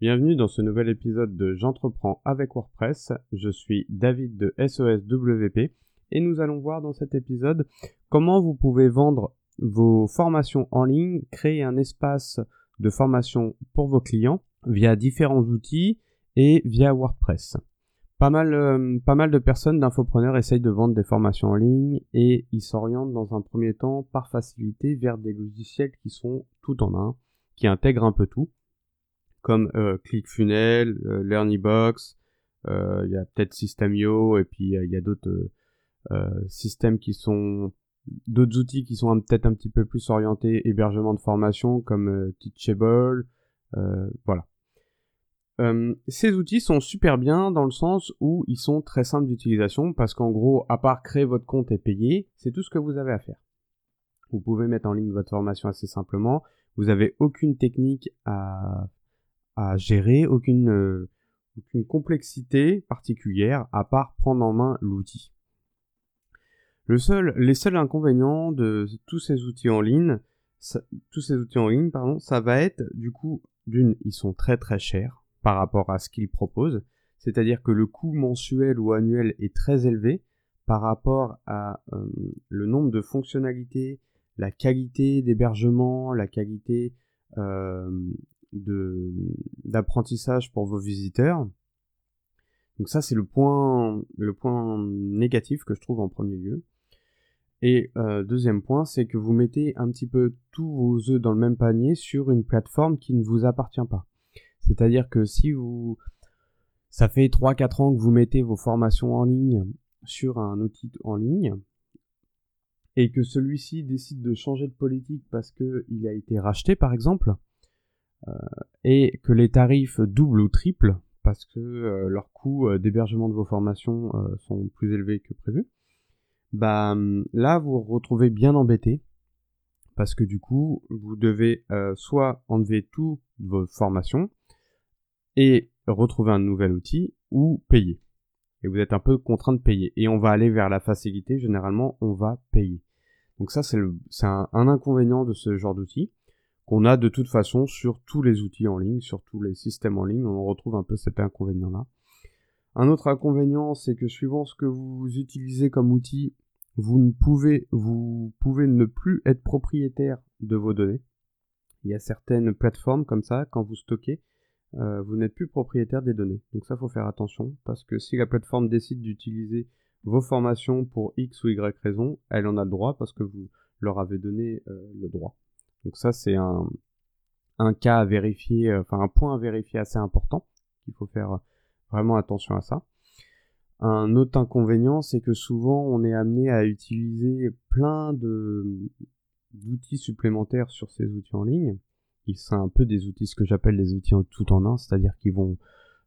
Bienvenue dans ce nouvel épisode de J'entreprends avec WordPress. Je suis David de SOSWP et nous allons voir dans cet épisode comment vous pouvez vendre vos formations en ligne, créer un espace de formation pour vos clients via différents outils et via WordPress. Pas mal, euh, pas mal de personnes d'infopreneurs essayent de vendre des formations en ligne et ils s'orientent dans un premier temps par facilité vers des logiciels qui sont tout en un, qui intègrent un peu tout comme euh, ClickFunnels, euh, LearnyBox, euh, il y a peut-être Systemio et puis il y a d'autres systèmes qui sont d'autres outils qui sont peut-être un petit peu plus orientés hébergement de formation comme Teachable, voilà. ces outils sont super bien dans le sens où ils sont très simples d'utilisation parce qu'en gros, à part créer votre compte et payer, c'est tout ce que vous avez à faire. Vous pouvez mettre en ligne votre formation assez simplement. Vous n'avez aucune technique à à gérer, aucune, euh, aucune complexité particulière à part prendre en main l'outil. Le seul, les seuls inconvénients de tous ces outils en ligne, tous ces outils en ligne, pardon, ça va être du coup d'une, ils sont très très chers par rapport à ce qu'ils proposent, c'est-à-dire que le coût mensuel ou annuel est très élevé par rapport à euh, le nombre de fonctionnalités, la qualité d'hébergement, la qualité euh, d'apprentissage pour vos visiteurs. Donc ça c'est le point négatif que je trouve en premier lieu. Et euh, deuxième point, c'est que vous mettez un petit peu tous vos œufs dans le même panier sur une plateforme qui ne vous appartient pas. C'est-à-dire que si vous ça fait 3-4 ans que vous mettez vos formations en ligne sur un outil en ligne et que celui-ci décide de changer de politique parce qu'il a été racheté par exemple, et que les tarifs doublent ou triplent parce que euh, leurs coûts euh, d'hébergement de vos formations sont plus élevés que prévu, bah hum, là vous vous retrouvez bien embêté parce que du coup vous devez soit enlever tout vos formations et retrouver un nouvel outil ou payer. Et vous êtes un peu contraint de payer. Et on va aller vers la facilité, généralement on va payer. Donc ça c'est un, un, inconvénient de ce genre d'outil qu'on a de toute façon sur tous les outils en ligne, sur tous les systèmes en ligne, on retrouve un peu cet inconvénient-là. Un autre inconvénient, c'est que suivant ce que vous utilisez comme outil, vous ne pouvez, vous pouvez ne plus être propriétaire de vos données. Il y a certaines plateformes comme ça, quand vous stockez, euh, vous n'êtes plus propriétaire des données. Donc ça, faut faire attention, parce que si la plateforme décide d'utiliser vos formations pour X ou Y raison, elle en a le droit parce que vous leur avez donné euh, le droit. Donc ça, c'est un, un cas à vérifier, euh, enfin un point à vérifier assez important. Il faut faire vraiment attention à ça. Un autre inconvénient, c'est que souvent on est amené à utiliser plein d'outils supplémentaires sur ces outils en ligne. Ils sont un peu des outils, ce que j'appelle les outils tout en un, c'est-à-dire qu'ils vont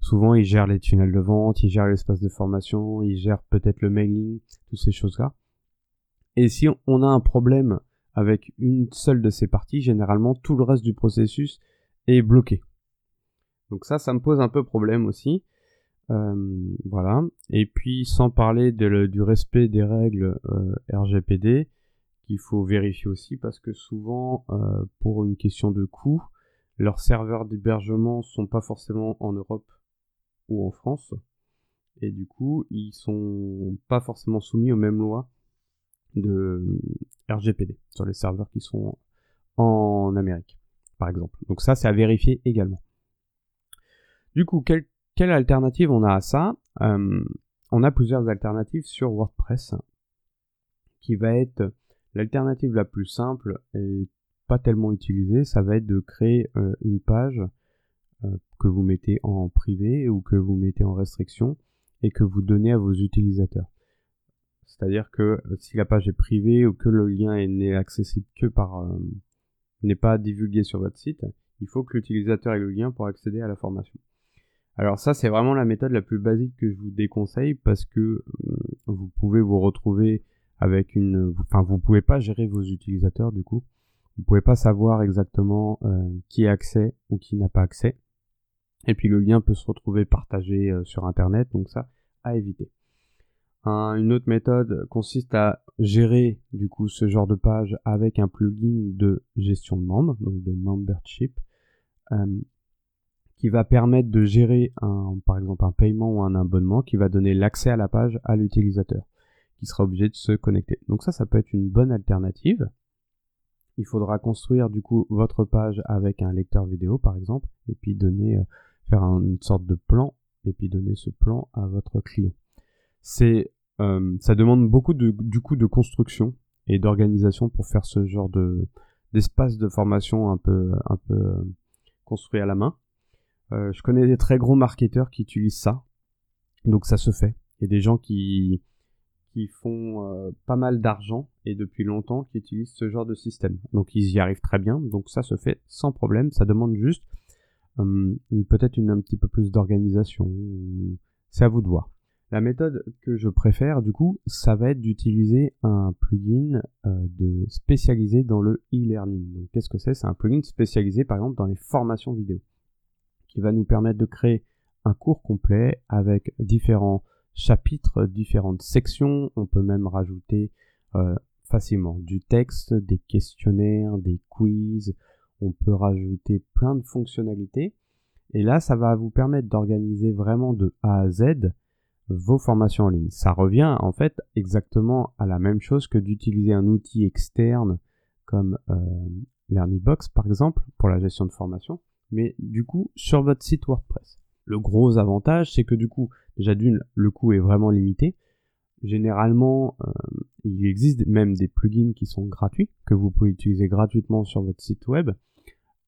souvent ils gèrent les tunnels de vente, ils gèrent l'espace de formation, ils gèrent peut-être le mailing, toutes ces choses-là. Et si on a un problème avec une seule de ces parties, généralement tout le reste du processus est bloqué. Donc ça, ça me pose un peu problème aussi. Euh, voilà. Et puis sans parler du respect des règles euh, RGPD, qu'il faut vérifier aussi parce que souvent, euh, pour une question de coût, leurs serveurs d'hébergement sont pas forcément en Europe ou en France. Et du coup, ils sont pas forcément soumis aux mêmes lois de RGPD sur les serveurs qui sont en Amérique, par exemple. Donc ça, c'est à vérifier également. Du coup, quelle, alternative on a à ça? Euh, On a plusieurs alternatives sur WordPress, qui va être l'alternative la plus simple et pas tellement utilisée, ça va être de créer euh, une page euh, que vous mettez en privé ou que vous mettez en restriction et que vous donnez à vos utilisateurs. C'est-à-dire que euh, si la page est privée ou que le lien n'est accessible que par euh, n'est pas divulgué sur votre site, il faut que l'utilisateur ait le lien pour accéder à la formation. Alors ça c'est vraiment la méthode la plus basique que je vous déconseille parce que euh, vous pouvez vous retrouver avec une enfin vous pouvez pas gérer vos utilisateurs du coup. Vous pouvez pas savoir exactement qui a accès ou qui n'a pas accès. Et puis le lien peut se retrouver partagé sur internet donc ça à éviter une autre méthode consiste à gérer du coup ce genre de page avec un plugin de gestion de membres, donc de membership, euh, qui va permettre de gérer par exemple un paiement ou un abonnement qui va donner l'accès à la page à l'utilisateur qui sera obligé de se connecter. Donc ça, ça peut être une bonne alternative. Il faudra construire du coup votre page avec un lecteur vidéo par exemple et puis donner euh, faire une sorte de plan et puis donner ce plan à votre client. C'est euh, ça demande beaucoup de, du coup de construction et d'organisation pour faire ce genre de d'espace de formation un peu un peu euh, construit à la main. Euh, je connais des très gros marketeurs qui utilisent ça, donc ça se fait. Il y a des gens qui qui font euh, pas mal d'argent et depuis longtemps qui utilisent ce genre de système. Donc ils y arrivent très bien, donc ça se fait sans problème. Ça demande juste euh, peut-être une un petit peu plus d'organisation. C'est à vous de voir. La méthode que je préfère, du coup, ça va être d'utiliser un plugin euh, de spécialisé dans le e-learning. Donc, qu'est-ce que c'est? C'est un plugin spécialisé, par exemple, dans les formations vidéo, qui va nous permettre de créer un cours complet avec différents chapitres, différentes sections. On peut même rajouter euh, facilement du texte, des questionnaires, des quiz. On peut rajouter plein de fonctionnalités. Et là, ça va vous permettre d'organiser vraiment de A à Z vos formations en ligne. Ça revient en fait exactement à la même chose que d'utiliser un outil externe comme euh, LearnyBox par exemple pour la gestion de formation, mais du coup sur votre site WordPress. Le gros avantage c'est que du coup déjà d'une le coût est vraiment limité. Généralement euh, il existe même des plugins qui sont gratuits que vous pouvez utiliser gratuitement sur votre site web.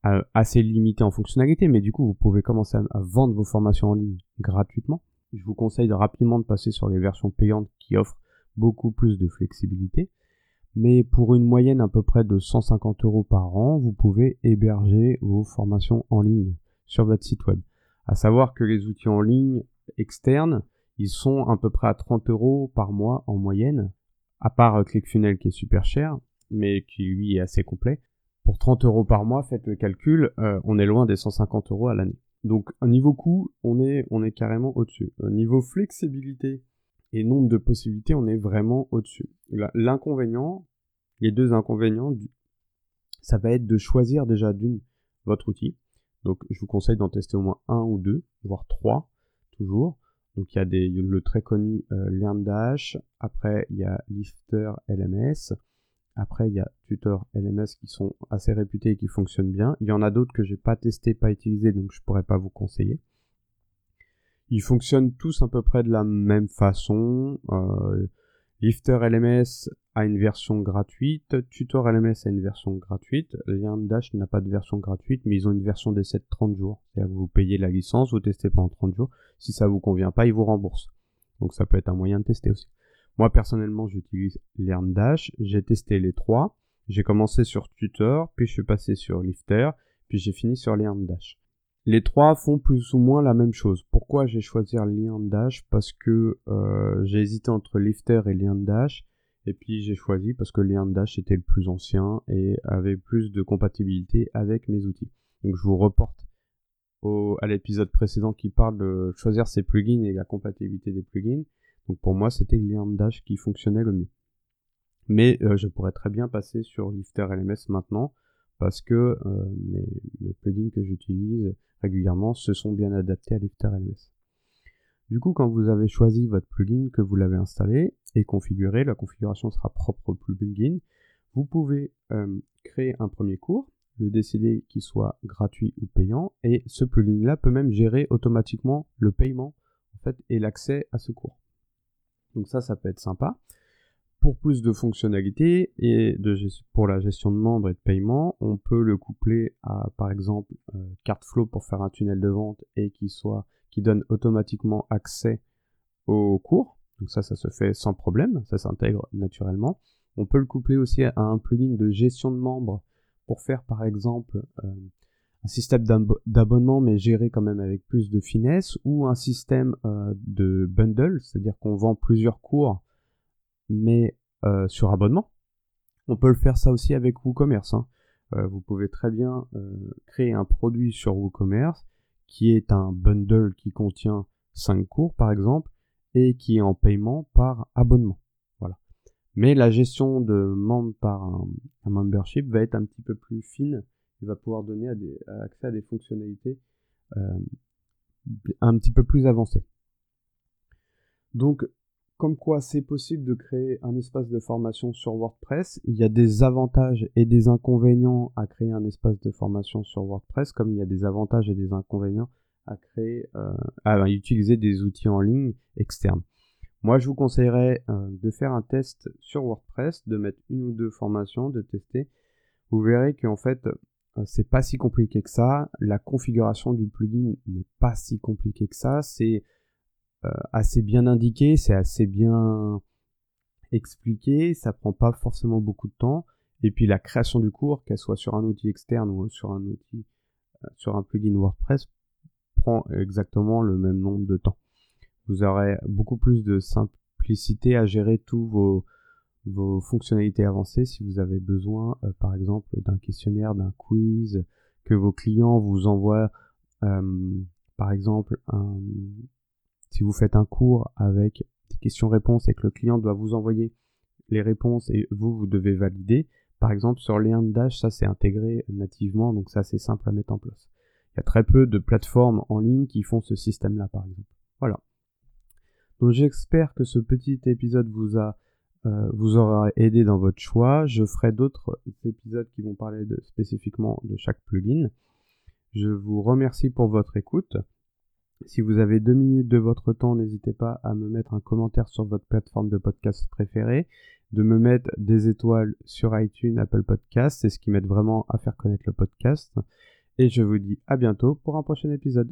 Euh, assez limité en fonctionnalité, mais du coup vous pouvez commencer à vendre vos formations en ligne gratuitement je vous conseille de rapidement de passer sur les versions payantes qui offrent beaucoup plus de flexibilité. Mais pour une moyenne à peu près de 150 euros par an, vous pouvez héberger vos formations en ligne sur votre site web. À savoir que les outils en ligne externes, ils sont à peu près à 30 euros par mois en moyenne, à part ClickFunnels qui est super cher, mais qui lui est assez complet. Pour 30 euros par mois, faites le calcul, euh, on est loin des 150 euros à l'année. Donc, au niveau coût, on est, on est carrément au-dessus. Au niveau flexibilité et nombre de possibilités, on est vraiment au-dessus. L'inconvénient, les deux inconvénients, ça va être de choisir déjà d'une votre outil. Donc, je vous conseille d'en tester au moins un ou deux, voire trois, toujours. Donc, il y a le très connu euh, LearnDash. Après, il y a Lifter LMS. Après, il y a Tutor LMS qui sont assez réputés et qui fonctionnent bien. Il y en a d'autres que j'ai pas testé, pas utilisé, donc je pourrais pas vous conseiller. Ils fonctionnent tous à peu près de la même façon. Euh, Lifter LMS a une version gratuite, Tutor LMS a une version gratuite, Dash n'a pas de version gratuite, mais ils ont une version d'essai de 30 jours. C'est-à-dire que vous payez la licence, vous testez pendant 30 jours. Si ça vous convient pas, ils vous remboursent. Donc ça peut être un moyen de tester aussi. Moi personnellement j'utilise LearnDash, j'ai testé les trois, j'ai commencé sur Tutor, puis je suis passé sur Lifter, puis j'ai fini sur LearnDash. Les trois font plus ou moins la même chose. Pourquoi j'ai choisi LearnDash? Parce que euh, j'ai hésité entre Lifter et LearnDash, et puis j'ai choisi parce que LearnDash était le plus ancien et avait plus de compatibilité avec mes outils. Donc je vous reporte au, à l'épisode précédent qui parle de choisir ses plugins et la compatibilité des plugins. Donc pour moi, c'était Dash qui fonctionnait le mieux. Mais euh, je pourrais très bien passer sur Lifter LMS maintenant parce que euh, mes, plugins que j'utilise régulièrement se sont bien adaptés à Lifter LMS. Du coup, quand vous avez choisi votre plugin, que vous l'avez installé et configuré, la configuration sera propre au plugin. Vous pouvez euh, créer un premier cours, le décider qu'il soit gratuit ou payant, et ce plugin-là peut même gérer automatiquement le paiement en fait, et l'accès à ce cours. Donc ça, ça peut être sympa. Pour plus de fonctionnalités et de, pour la gestion de membres et de paiement, on peut le coupler à, par exemple, euh, CartFlow pour faire un tunnel de vente et qui soit, qui donne automatiquement accès au cours. Donc ça, ça se fait sans problème, ça s'intègre naturellement. On peut le coupler aussi à un plugin de gestion de membres pour faire, par exemple, euh, un système d'abonnement mais géré quand même avec plus de finesse ou un système euh, de bundle, c'est-à-dire qu'on vend plusieurs cours mais euh, sur abonnement. On peut le faire ça aussi avec WooCommerce. Hein. Euh, vous pouvez très bien créer un produit sur WooCommerce qui est un bundle qui contient 5 cours par exemple et qui est en paiement par abonnement. Voilà. Mais la gestion de membres par un membership va être un petit peu plus fine il va pouvoir donner accès à des fonctionnalités un petit peu plus avancé. Donc, comme quoi c'est possible de créer un espace de formation sur WordPress. Il y a des avantages et des inconvénients à créer un espace de formation sur WordPress, comme il y a des avantages et des inconvénients à créer, euh, à utiliser des outils en ligne externes. Moi, je vous conseillerais euh, de faire un test sur WordPress, de mettre une ou deux formations, de tester. Vous verrez qu'en fait, euh, c'est pas si compliqué que ça. La configuration du plugin n'est pas si compliqué que ça. C'est euh, assez bien indiqué, c'est assez bien expliqué, ça prend pas forcément beaucoup de temps. Et puis la création du cours, qu'elle soit sur un outil externe ou sur un outil, euh, sur un plugin WordPress, prend exactement le même nombre de temps. Vous aurez beaucoup plus de simplicité à gérer tous vos, vos fonctionnalités avancées si vous avez besoin, euh, par exemple, d'un questionnaire, d'un quiz, que vos clients vous envoient, par exemple, un, si vous faites un cours avec des questions-réponses et que le client doit vous envoyer les réponses et vous, vous devez valider, par exemple sur Dash, ça c'est intégré nativement, donc ça c'est simple à mettre en place. Il y a très peu de plateformes en ligne qui font ce système-là, par exemple. Voilà. Donc j'espère que ce petit épisode vous a euh, vous aura aidé dans votre choix. Je ferai d'autres épisodes qui vont parler de, spécifiquement de chaque plugin. Je vous remercie pour votre écoute. Si vous avez deux minutes de votre temps, n'hésitez pas à me mettre un commentaire sur votre plateforme de podcast préférée, de me mettre des étoiles sur iTunes, Apple Podcast, c'est ce qui m'aide vraiment à faire connaître le podcast. Et je vous dis à bientôt pour un prochain épisode.